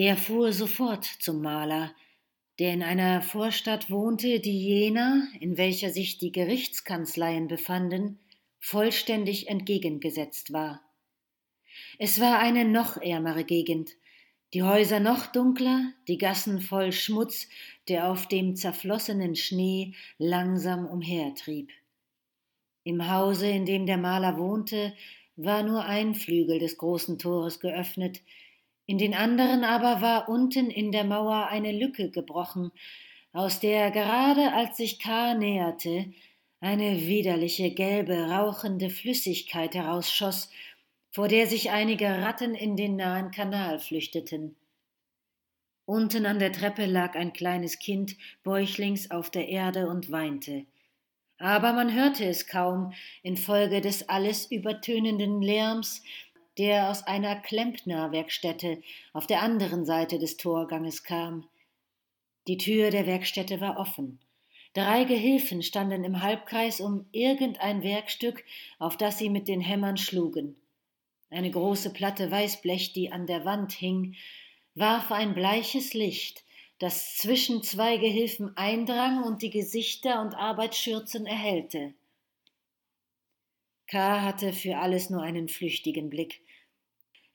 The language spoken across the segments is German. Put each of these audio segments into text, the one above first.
Er fuhr sofort zum Maler, der in einer Vorstadt wohnte, die jener, in welcher sich die Gerichtskanzleien befanden, vollständig entgegengesetzt war. Es war eine noch ärmere Gegend, die Häuser noch dunkler, die Gassen voll Schmutz, der auf dem zerflossenen Schnee langsam umhertrieb. Im Hause, in dem der Maler wohnte, war nur ein Flügel des großen Tores geöffnet, in den anderen aber war unten in der Mauer eine Lücke gebrochen, aus der gerade als sich K. näherte, eine widerliche gelbe, rauchende Flüssigkeit herausschoss, vor der sich einige Ratten in den nahen Kanal flüchteten. Unten an der Treppe lag ein kleines Kind bäuchlings auf der Erde und weinte. Aber man hörte es kaum infolge des alles übertönenden Lärms, der aus einer Klempnerwerkstätte auf der anderen Seite des Torganges kam. Die Tür der Werkstätte war offen. Drei Gehilfen standen im Halbkreis um irgendein Werkstück, auf das sie mit den Hämmern schlugen. Eine große Platte Weißblech, die an der Wand hing, warf ein bleiches Licht, das zwischen zwei Gehilfen eindrang und die Gesichter und Arbeitsschürzen erhellte. K. hatte für alles nur einen flüchtigen Blick.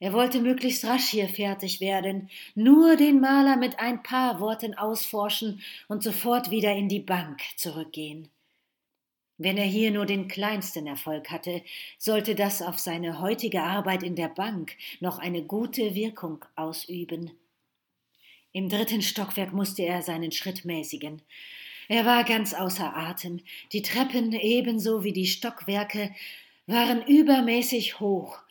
Er wollte möglichst rasch hier fertig werden, nur den Maler mit ein paar Worten ausforschen und sofort wieder in die Bank zurückgehen. Wenn er hier nur den kleinsten Erfolg hatte, sollte das auf seine heutige Arbeit in der Bank noch eine gute Wirkung ausüben. Im dritten Stockwerk musste er seinen Schritt mäßigen. Er war ganz außer Atem. Die Treppen ebenso wie die Stockwerke waren übermäßig hoch,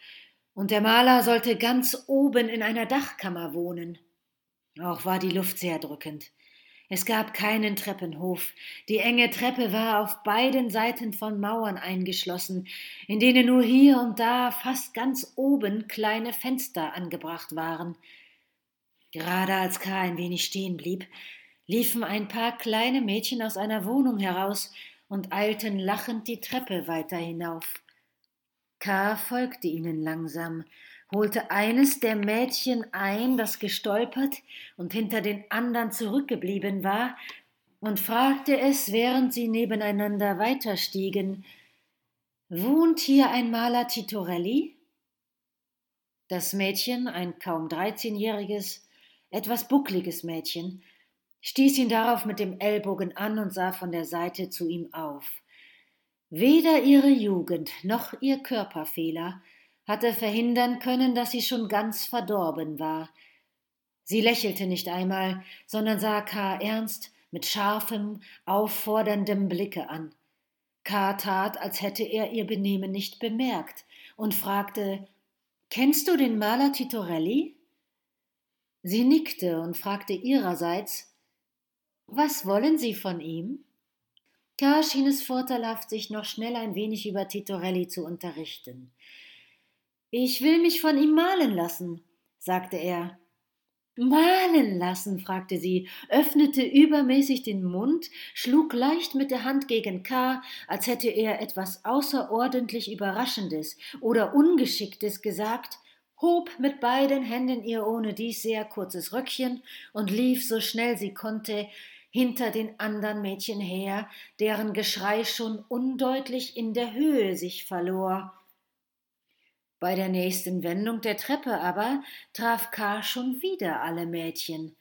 und der Maler sollte ganz oben in einer Dachkammer wohnen. Auch war die Luft sehr drückend. Es gab keinen Treppenhof. Die enge Treppe war auf beiden Seiten von Mauern eingeschlossen, in denen nur hier und da fast ganz oben kleine Fenster angebracht waren. Gerade als K. ein wenig stehen blieb, liefen ein paar kleine Mädchen aus einer Wohnung heraus und eilten lachend die Treppe weiter hinauf. K. folgte ihnen langsam, holte eines der Mädchen ein, das gestolpert und hinter den anderen zurückgeblieben war, und fragte es, während sie nebeneinander weiterstiegen Wohnt hier ein Maler Titorelli? Das Mädchen, ein kaum dreizehnjähriges, etwas buckliges Mädchen, stieß ihn darauf mit dem Ellbogen an und sah von der Seite zu ihm auf. Weder ihre Jugend noch ihr Körperfehler hatte verhindern können, dass sie schon ganz verdorben war. Sie lächelte nicht einmal, sondern sah K. ernst mit scharfem, aufforderndem Blicke an. K. tat, als hätte er ihr Benehmen nicht bemerkt und fragte: Kennst du den Maler Titorelli? Sie nickte und fragte ihrerseits: Was wollen Sie von ihm? K. schien es vorteilhaft, sich noch schnell ein wenig über Titorelli zu unterrichten. Ich will mich von ihm malen lassen, sagte er. Malen lassen? fragte sie, öffnete übermäßig den Mund, schlug leicht mit der Hand gegen K., als hätte er etwas außerordentlich Überraschendes oder Ungeschicktes gesagt, hob mit beiden Händen ihr ohne dies sehr kurzes Röckchen und lief so schnell sie konnte hinter den andern Mädchen her, deren Geschrei schon undeutlich in der Höhe sich verlor. Bei der nächsten Wendung der Treppe aber traf K. schon wieder alle Mädchen.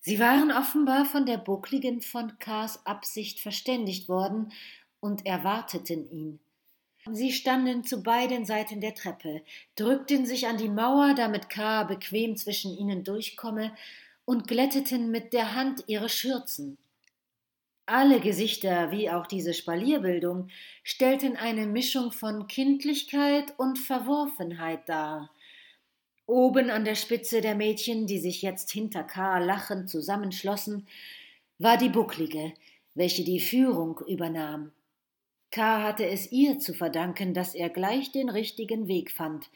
Sie waren offenbar von der Buckligen von K.s Absicht verständigt worden und erwarteten ihn. Sie standen zu beiden Seiten der Treppe, drückten sich an die Mauer, damit K. bequem zwischen ihnen durchkomme, und glätteten mit der Hand ihre Schürzen. Alle Gesichter, wie auch diese Spalierbildung, stellten eine Mischung von Kindlichkeit und Verworfenheit dar. Oben an der Spitze der Mädchen, die sich jetzt hinter K. lachend zusammenschlossen, war die Bucklige, welche die Führung übernahm. K. hatte es ihr zu verdanken, dass er gleich den richtigen Weg fand,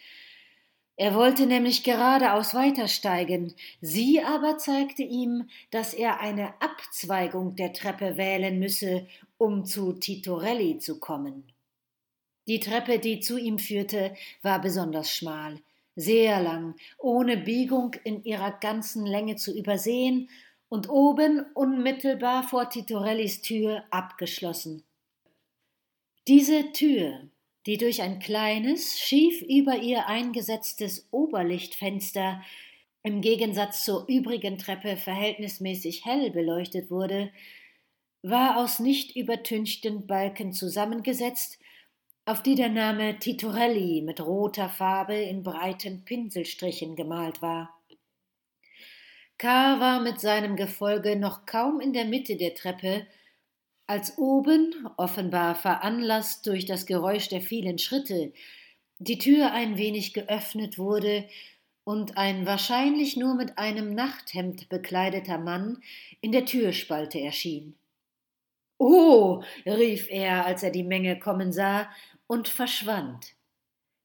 er wollte nämlich geradeaus weitersteigen, sie aber zeigte ihm, dass er eine Abzweigung der Treppe wählen müsse, um zu Titorelli zu kommen. Die Treppe, die zu ihm führte, war besonders schmal. sehr lang, ohne Biegung in ihrer ganzen Länge zu übersehen und oben unmittelbar vor Titorellis Tür abgeschlossen. Diese Tür, die durch ein kleines, schief über ihr eingesetztes Oberlichtfenster im Gegensatz zur übrigen Treppe verhältnismäßig hell beleuchtet wurde, war aus nicht übertünchten Balken zusammengesetzt, auf die der Name Titorelli mit roter Farbe in breiten Pinselstrichen gemalt war. K. war mit seinem Gefolge noch kaum in der Mitte der Treppe, als oben, offenbar veranlasst durch das Geräusch der vielen Schritte, die Tür ein wenig geöffnet wurde und ein wahrscheinlich nur mit einem Nachthemd bekleideter Mann in der Türspalte erschien. Oh, rief er, als er die Menge kommen sah, und verschwand.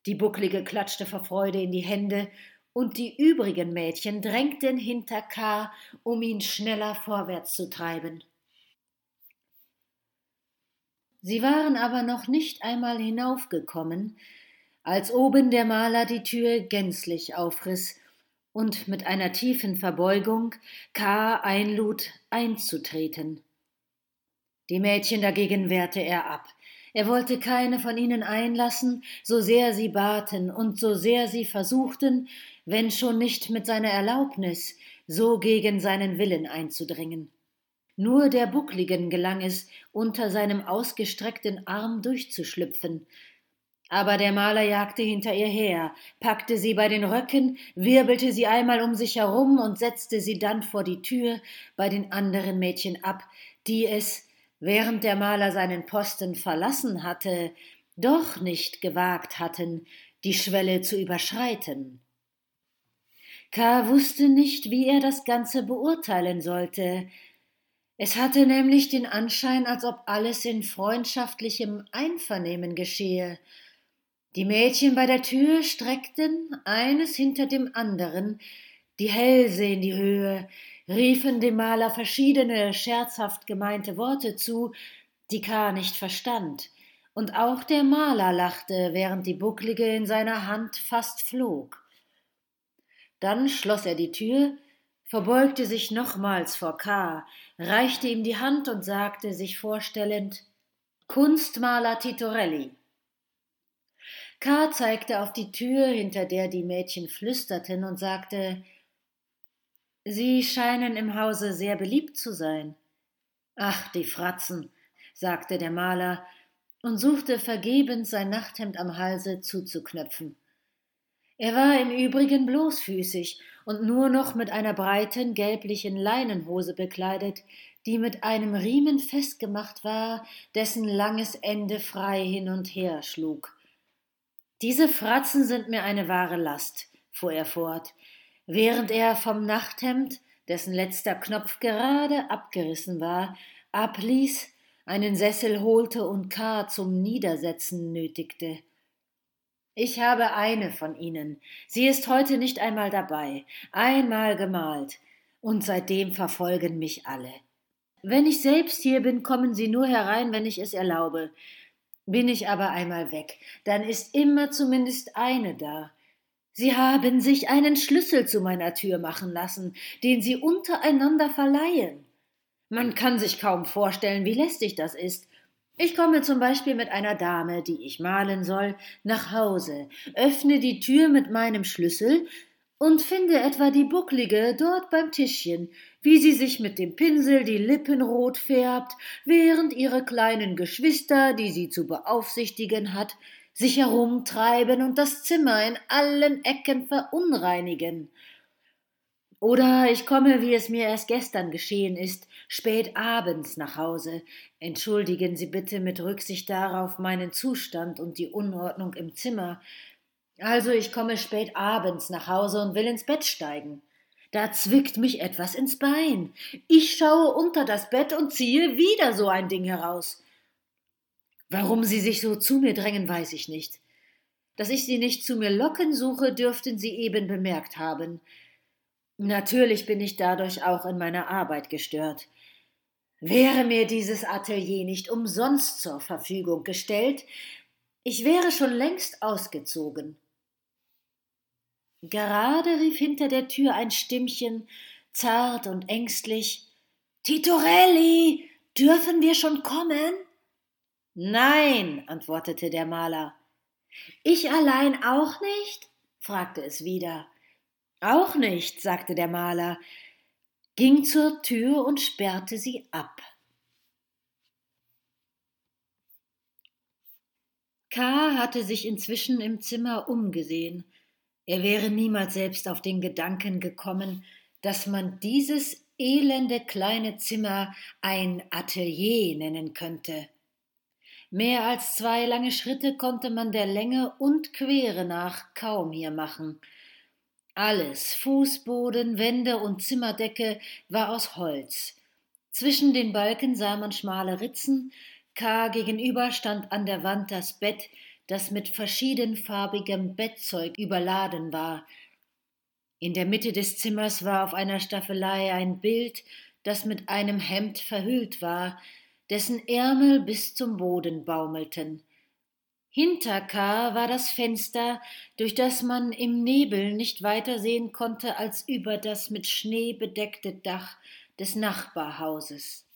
Die Bucklige klatschte vor Freude in die Hände, und die übrigen Mädchen drängten hinter K., um ihn schneller vorwärts zu treiben. Sie waren aber noch nicht einmal hinaufgekommen, als oben der Maler die Tür gänzlich aufriß und mit einer tiefen Verbeugung K. einlud, einzutreten. Die Mädchen dagegen wehrte er ab. Er wollte keine von ihnen einlassen, so sehr sie baten und so sehr sie versuchten, wenn schon nicht mit seiner Erlaubnis, so gegen seinen Willen einzudringen. Nur der Buckligen gelang es, unter seinem ausgestreckten Arm durchzuschlüpfen, aber der Maler jagte hinter ihr her, packte sie bei den Röcken, wirbelte sie einmal um sich herum und setzte sie dann vor die Tür bei den anderen Mädchen ab, die es, während der Maler seinen Posten verlassen hatte, doch nicht gewagt hatten, die Schwelle zu überschreiten. K. wusste nicht, wie er das Ganze beurteilen sollte. Es hatte nämlich den Anschein, als ob alles in freundschaftlichem Einvernehmen geschehe, die Mädchen bei der Tür streckten eines hinter dem anderen die Hälse in die Höhe, riefen dem Maler verschiedene scherzhaft gemeinte Worte zu, die K. nicht verstand, und auch der Maler lachte, während die Bucklige in seiner Hand fast flog. Dann schloss er die Tür, verbeugte sich nochmals vor K., reichte ihm die Hand und sagte, sich vorstellend Kunstmaler Titorelli. K. zeigte auf die Tür, hinter der die Mädchen flüsterten, und sagte Sie scheinen im Hause sehr beliebt zu sein. Ach, die Fratzen, sagte der Maler und suchte vergebens sein Nachthemd am Halse zuzuknöpfen. Er war im Übrigen bloßfüßig und nur noch mit einer breiten gelblichen Leinenhose bekleidet, die mit einem Riemen festgemacht war, dessen langes Ende frei hin und her schlug. Diese Fratzen sind mir eine wahre Last, fuhr er fort, während er vom Nachthemd, dessen letzter Knopf gerade abgerissen war, abließ, einen Sessel holte und K. zum Niedersetzen nötigte. Ich habe eine von ihnen. Sie ist heute nicht einmal dabei, einmal gemalt, und seitdem verfolgen mich alle. Wenn ich selbst hier bin, kommen sie nur herein, wenn ich es erlaube. Bin ich aber einmal weg, dann ist immer zumindest eine da. Sie haben sich einen Schlüssel zu meiner Tür machen lassen, den Sie untereinander verleihen. Man kann sich kaum vorstellen, wie lästig das ist. Ich komme zum Beispiel mit einer Dame, die ich malen soll, nach Hause, öffne die Tür mit meinem Schlüssel, und finde etwa die Bucklige dort beim Tischchen, wie sie sich mit dem Pinsel die Lippen rot färbt, während ihre kleinen Geschwister, die sie zu beaufsichtigen hat, sich herumtreiben und das Zimmer in allen Ecken verunreinigen. Oder ich komme, wie es mir erst gestern geschehen ist, spät abends nach Hause. Entschuldigen Sie bitte mit Rücksicht darauf meinen Zustand und die Unordnung im Zimmer. Also ich komme spät abends nach Hause und will ins Bett steigen. Da zwickt mich etwas ins Bein. Ich schaue unter das Bett und ziehe wieder so ein Ding heraus. Warum Sie sich so zu mir drängen, weiß ich nicht. Dass ich Sie nicht zu mir locken suche, dürften Sie eben bemerkt haben. Natürlich bin ich dadurch auch in meiner Arbeit gestört. Wäre mir dieses Atelier nicht umsonst zur Verfügung gestellt, ich wäre schon längst ausgezogen. Gerade rief hinter der Tür ein Stimmchen, zart und ängstlich Titorelli, dürfen wir schon kommen? Nein, antwortete der Maler. Ich allein auch nicht? fragte es wieder. Auch nicht, sagte der Maler, ging zur Tür und sperrte sie ab. K. hatte sich inzwischen im Zimmer umgesehen. Er wäre niemals selbst auf den Gedanken gekommen, dass man dieses elende kleine Zimmer ein Atelier nennen könnte. Mehr als zwei lange Schritte konnte man der Länge und Quere nach kaum hier machen. Alles, Fußboden, Wände und Zimmerdecke, war aus Holz. Zwischen den Balken sah man schmale Ritzen, K. gegenüber stand an der Wand das Bett, das mit verschiedenfarbigem Bettzeug überladen war. In der Mitte des Zimmers war auf einer Staffelei ein Bild, das mit einem Hemd verhüllt war, dessen Ärmel bis zum Boden baumelten. Hinter K. war das Fenster, durch das man im Nebel nicht weiter sehen konnte als über das mit Schnee bedeckte Dach des Nachbarhauses.